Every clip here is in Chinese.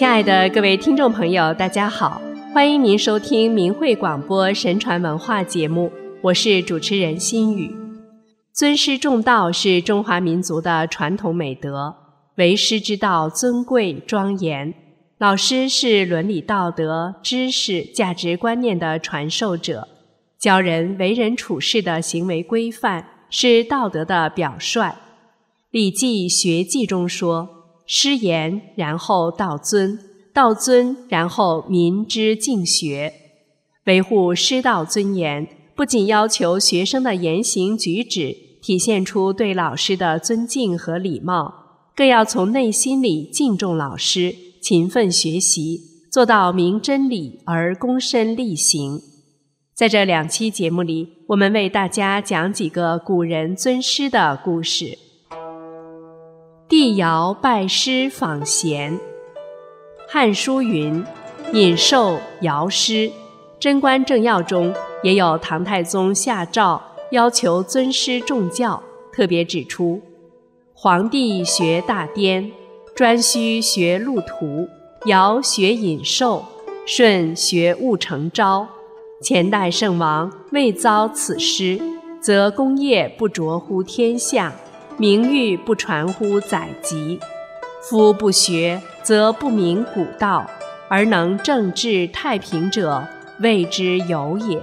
亲爱的各位听众朋友，大家好，欢迎您收听明慧广播神传文化节目，我是主持人心雨。尊师重道是中华民族的传统美德，为师之道尊贵庄严。老师是伦理道德、知识、价值观念的传授者，教人为人处事的行为规范，是道德的表率。《礼记学记》中说。师言，然后道尊；道尊，然后民之敬学。维护师道尊严，不仅要求学生的言行举止体现出对老师的尊敬和礼貌，更要从内心里敬重老师，勤奋学习，做到明真理而躬身力行。在这两期节目里，我们为大家讲几个古人尊师的故事。帝尧拜师访贤，《汉书》云：“尹寿尧师。”《贞观政要》中也有唐太宗下诏要求尊师重教，特别指出：皇帝学大颠，颛顼学路图，尧学尹寿，舜学务成昭。前代圣王未遭此师，则功业不卓乎天下。名誉不传乎宰籍，夫不学，则不明古道，而能政治太平者，谓之有也。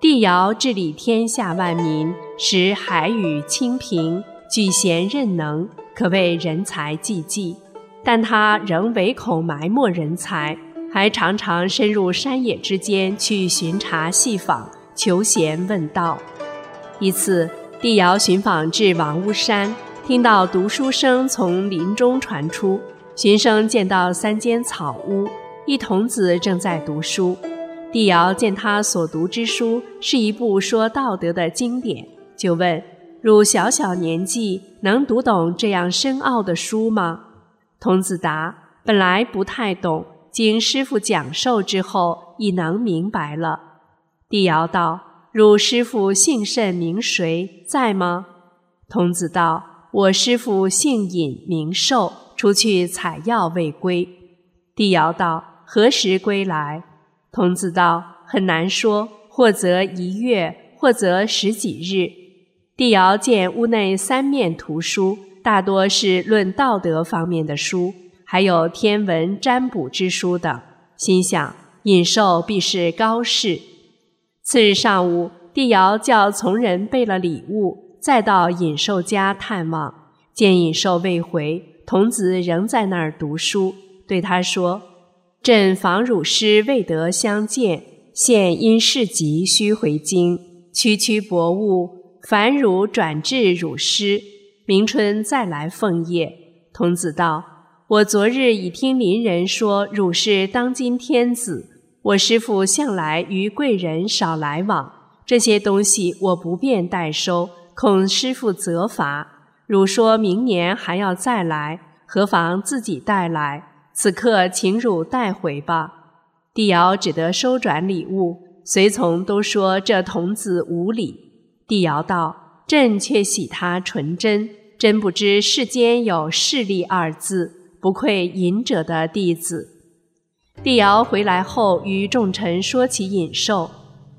帝尧治理天下万民，使海宇清平，举贤任能，可谓人才济济。但他仍唯恐埋没人才，还常常深入山野之间去巡查细访，求贤问道。一次。帝尧寻访至王屋山，听到读书声从林中传出。寻声见到三间草屋，一童子正在读书。帝尧见他所读之书是一部说道德的经典，就问：“汝小小年纪，能读懂这样深奥的书吗？”童子答：“本来不太懂，经师傅讲授之后，已能明白了。”帝尧道。汝师父姓甚名谁，在吗？童子道：“我师父姓尹名寿，出去采药未归。”帝尧道：“何时归来？”童子道：“很难说，或则一月，或则十几日。”帝尧见屋内三面图书，大多是论道德方面的书，还有天文占卜之书等，心想尹寿必是高士。次日上午，帝尧叫从人备了礼物，再到尹寿家探望。见尹寿未回，童子仍在那儿读书，对他说：“朕访汝师未得相见，现因事急须回京，区区薄物，烦汝转至汝师，明春再来奉业。”童子道：“我昨日已听邻人说，汝是当今天子。”我师父向来与贵人少来往，这些东西我不便代收，恐师父责罚。汝说明年还要再来，何妨自己带来？此刻请汝带回吧。帝尧只得收转礼物，随从都说这童子无礼。帝尧道：“朕却喜他纯真，真不知世间有势利二字，不愧隐者的弟子。”帝尧回来后，与众臣说起尹寿。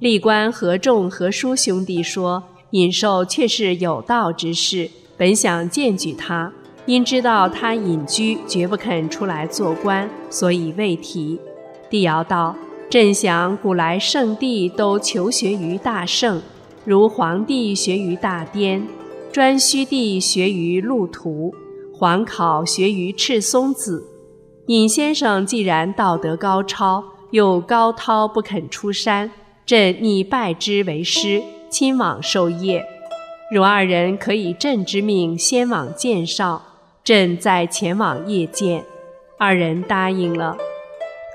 历官何仲、何叔兄弟说，尹寿却是有道之士，本想荐举他，因知道他隐居，绝不肯出来做官，所以未提。帝尧道：“朕想古来圣帝都求学于大圣，如黄帝学于大颠，颛顼帝学于陆图，黄考学于赤松子。”尹先生既然道德高超，又高涛不肯出山，朕拟拜之为师，亲往授业。汝二人可以朕之命先往见绍，朕再前往谒见。二人答应了。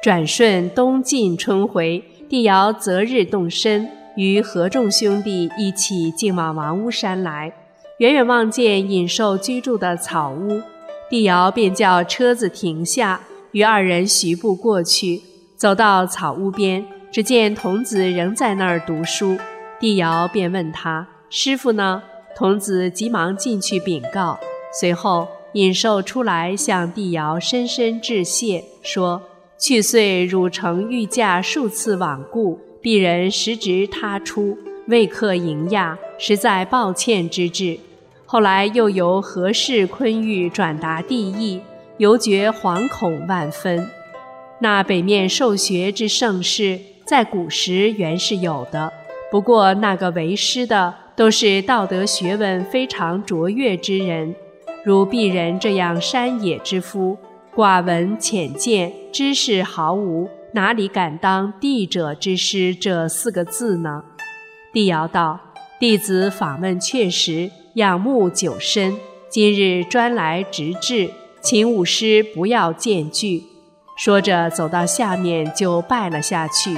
转瞬冬尽春回，帝尧择日动身，与何众兄弟一起进往王屋山来。远远望见尹寿居住的草屋。帝尧便叫车子停下，与二人徐步过去。走到草屋边，只见童子仍在那儿读书。帝尧便问他：“师傅呢？”童子急忙进去禀告。随后，尹寿出来向帝尧深深致谢，说：“去岁汝城御驾数次罔顾，鄙人时值他出，未克迎驾，实在抱歉之至。后来又由何氏昆玉转达帝意，犹觉惶恐万分。那北面受学之盛世，在古时原是有的，不过那个为师的。”都是道德学问非常卓越之人，如鄙人这样山野之夫，寡闻浅见，知识毫无，哪里敢当帝者之师这四个字呢？帝尧道：“弟子访问确实，仰慕久深，今日专来直至，请武师不要见惧。”说着走到下面就拜了下去。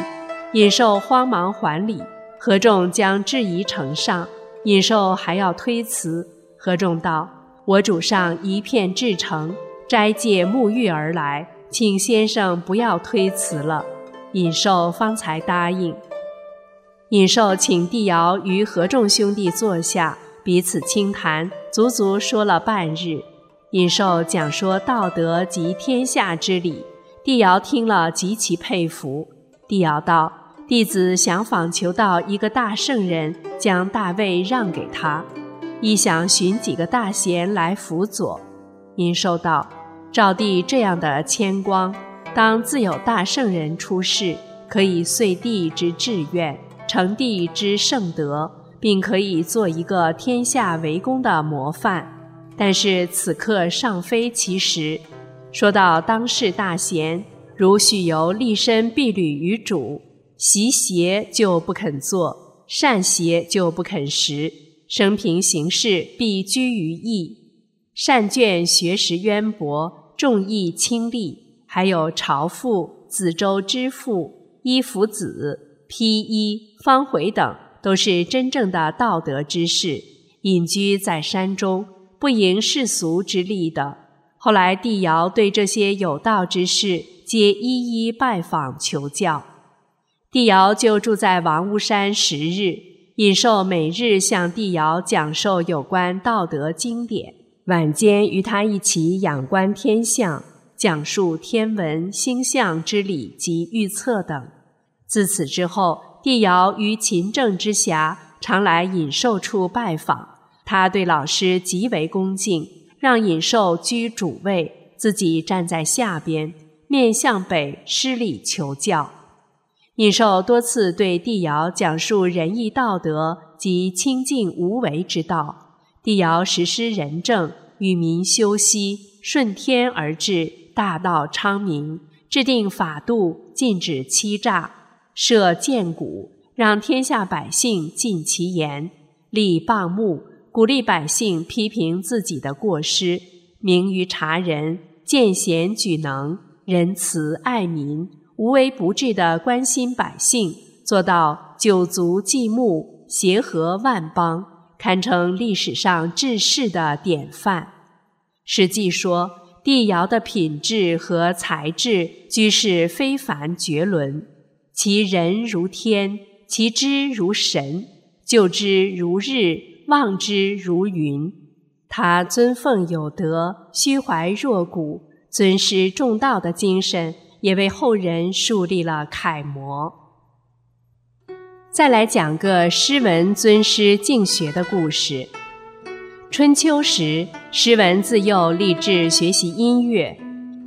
尹寿慌忙还礼。何仲将质疑呈上，尹寿还要推辞。何仲道：“我主上一片至诚，斋戒沐浴而来，请先生不要推辞了。”尹寿方才答应。尹寿请帝尧与何仲兄弟坐下，彼此轻谈，足足说了半日。尹寿讲说道德及天下之理，帝尧听了极其佩服。帝尧道。弟子想访求到一个大圣人，将大位让给他，亦想寻几个大贤来辅佐。因受道，赵帝这样的谦光，当自有大圣人出世，可以遂帝之志愿，成帝之圣德，并可以做一个天下为公的模范。但是此刻尚非其时。说到当世大贤，如许由立身必履于主。习邪就不肯做，善邪就不肯食。生平行事必居于义，善卷学识渊博，重义轻利。还有朝父、子周之父、伊夫子、披衣、方回等，都是真正的道德之士，隐居在山中，不迎世俗之利的。后来帝尧对这些有道之士，皆一一拜访求教。帝尧就住在王屋山十日，尹寿每日向帝尧讲授有关道德经典，晚间与他一起仰观天象，讲述天文星象之理及预测等。自此之后，帝尧于勤政之暇，常来尹寿处拜访。他对老师极为恭敬，让尹寿居主位，自己站在下边，面向北施礼求教。尹寿多次对帝尧讲述仁义道德及清净无为之道，帝尧实施仁政，与民休息，顺天而治，大道昌明，制定法度，禁止欺诈，设谏鼓，让天下百姓尽其言，立谤目，鼓励百姓批评自己的过失，明于察人，见贤举能，仁慈爱民。无微不至地关心百姓，做到九族祭牧，协和万邦，堪称历史上治世的典范。史记说，帝尧的品质和才智居是非凡绝伦，其人如天，其知如神，就之如日，望之如云。他尊奉有德，虚怀若谷，尊师重道的精神。也为后人树立了楷模。再来讲个诗文尊师敬学的故事。春秋时，诗文自幼立志学习音乐。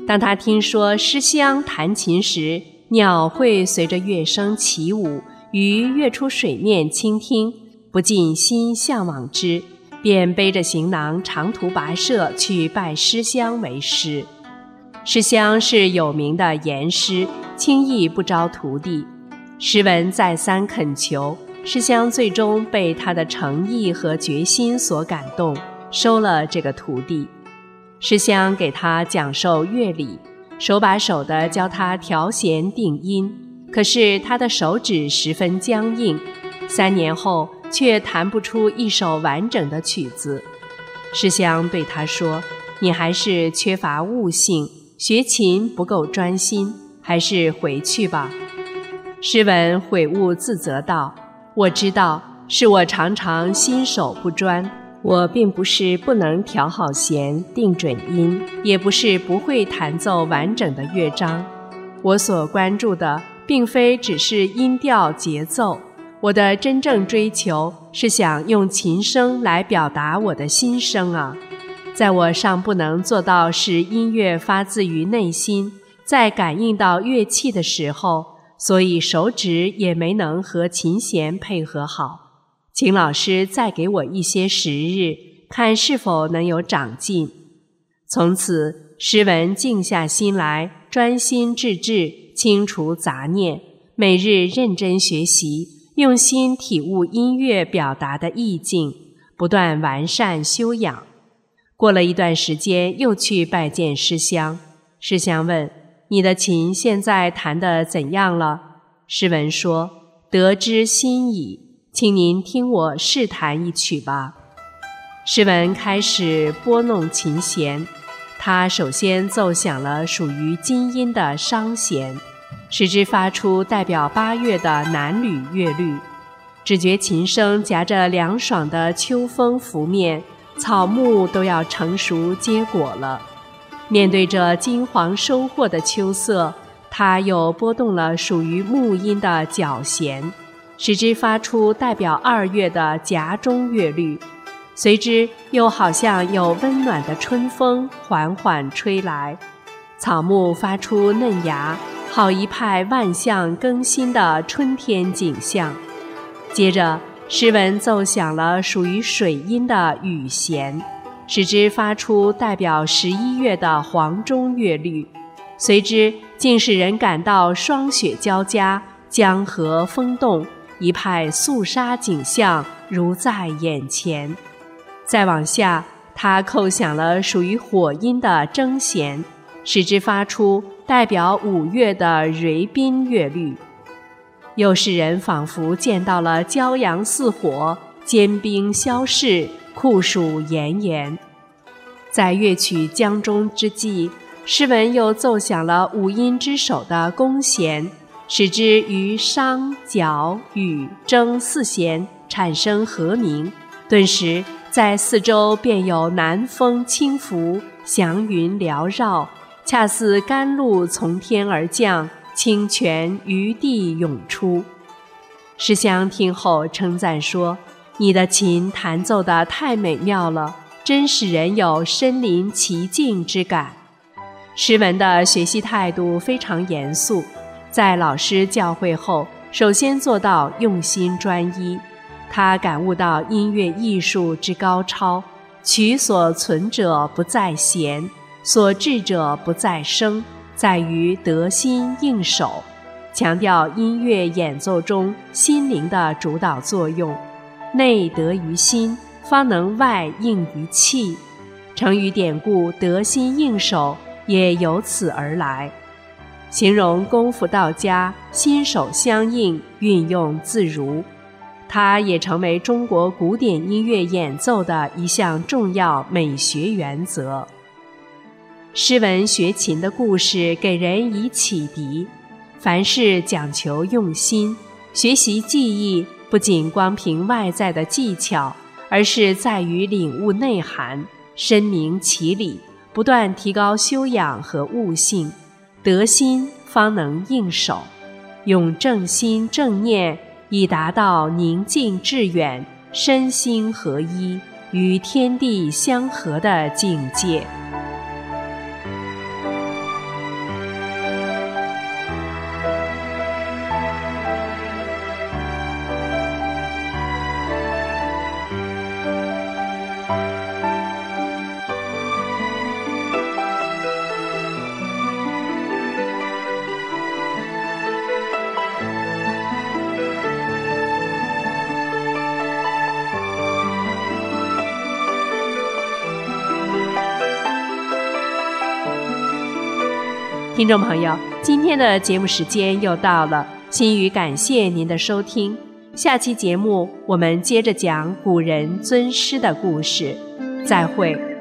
当他听说诗乡弹琴时，鸟会随着乐声起舞，鱼跃出水面倾听，不禁心向往之，便背着行囊长途跋涉去拜诗乡为师。诗乡是有名的严师，轻易不招徒弟。诗文再三恳求，诗乡最终被他的诚意和决心所感动，收了这个徒弟。诗乡给他讲授乐理，手把手地教他调弦定音。可是他的手指十分僵硬，三年后却弹不出一首完整的曲子。诗香对他说：“你还是缺乏悟性。”学琴不够专心，还是回去吧。诗文悔悟自责道：“我知道是我常常心手不专，我并不是不能调好弦、定准音，也不是不会弹奏完整的乐章。我所关注的，并非只是音调、节奏。我的真正追求是想用琴声来表达我的心声啊！在我尚不能做到使音乐发自于内心，在感应到乐器的时候，所以手指也没能和琴弦配合好。请老师再给我一些时日，看是否能有长进。从此，诗文静下心来，专心致志，清除杂念，每日认真学习，用心体悟音乐表达的意境，不断完善修养。过了一段时间，又去拜见师香。师香问：“你的琴现在弹得怎样了？”诗文说：“得之心矣。”请您听我试弹一曲吧。诗文开始拨弄琴弦，他首先奏响了属于金音的商弦，使之发出代表八月的南吕乐律。只觉琴声夹着凉爽的秋风拂面，草木都要成熟结果了。面对着金黄收获的秋色，他又拨动了属于木音的角弦。使之发出代表二月的夹中乐律，随之又好像有温暖的春风缓缓吹来，草木发出嫩芽，好一派万象更新的春天景象。接着，诗文奏响了属于水音的雨弦，使之发出代表十一月的黄中乐律，随之竟使人感到霜雪交加，江河风动。一派肃杀景象如在眼前。再往下，他扣响了属于火音的筝弦，使之发出代表五月的蕤宾乐律，又使人仿佛见到了骄阳似火，坚冰消逝，酷暑炎炎。在乐曲将终之际，诗文又奏响了五音之首的宫弦。使之于商、角、羽、征四弦产生和鸣，顿时在四周便有南风轻拂，祥云缭绕，恰似甘露从天而降，清泉于地涌出。诗香听后称赞说：“你的琴弹奏得太美妙了，真使人有身临其境之感。”诗文的学习态度非常严肃。在老师教诲后，首先做到用心专一。他感悟到音乐艺术之高超，取所存者不在弦，所至者不在声，在于得心应手。强调音乐演奏中心灵的主导作用，内得于心，方能外应于气。成语典故“得心应手”也由此而来。形容功夫到家，心手相应，运用自如，它也成为中国古典音乐演奏的一项重要美学原则。诗文学琴的故事给人以启迪，凡事讲求用心，学习技艺不仅光凭外在的技巧，而是在于领悟内涵，深明其理，不断提高修养和悟性。得心方能应手，用正心正念，以达到宁静致远、身心合一、与天地相合的境界。听众朋友，今天的节目时间又到了，心语感谢您的收听。下期节目我们接着讲古人尊师的故事，再会。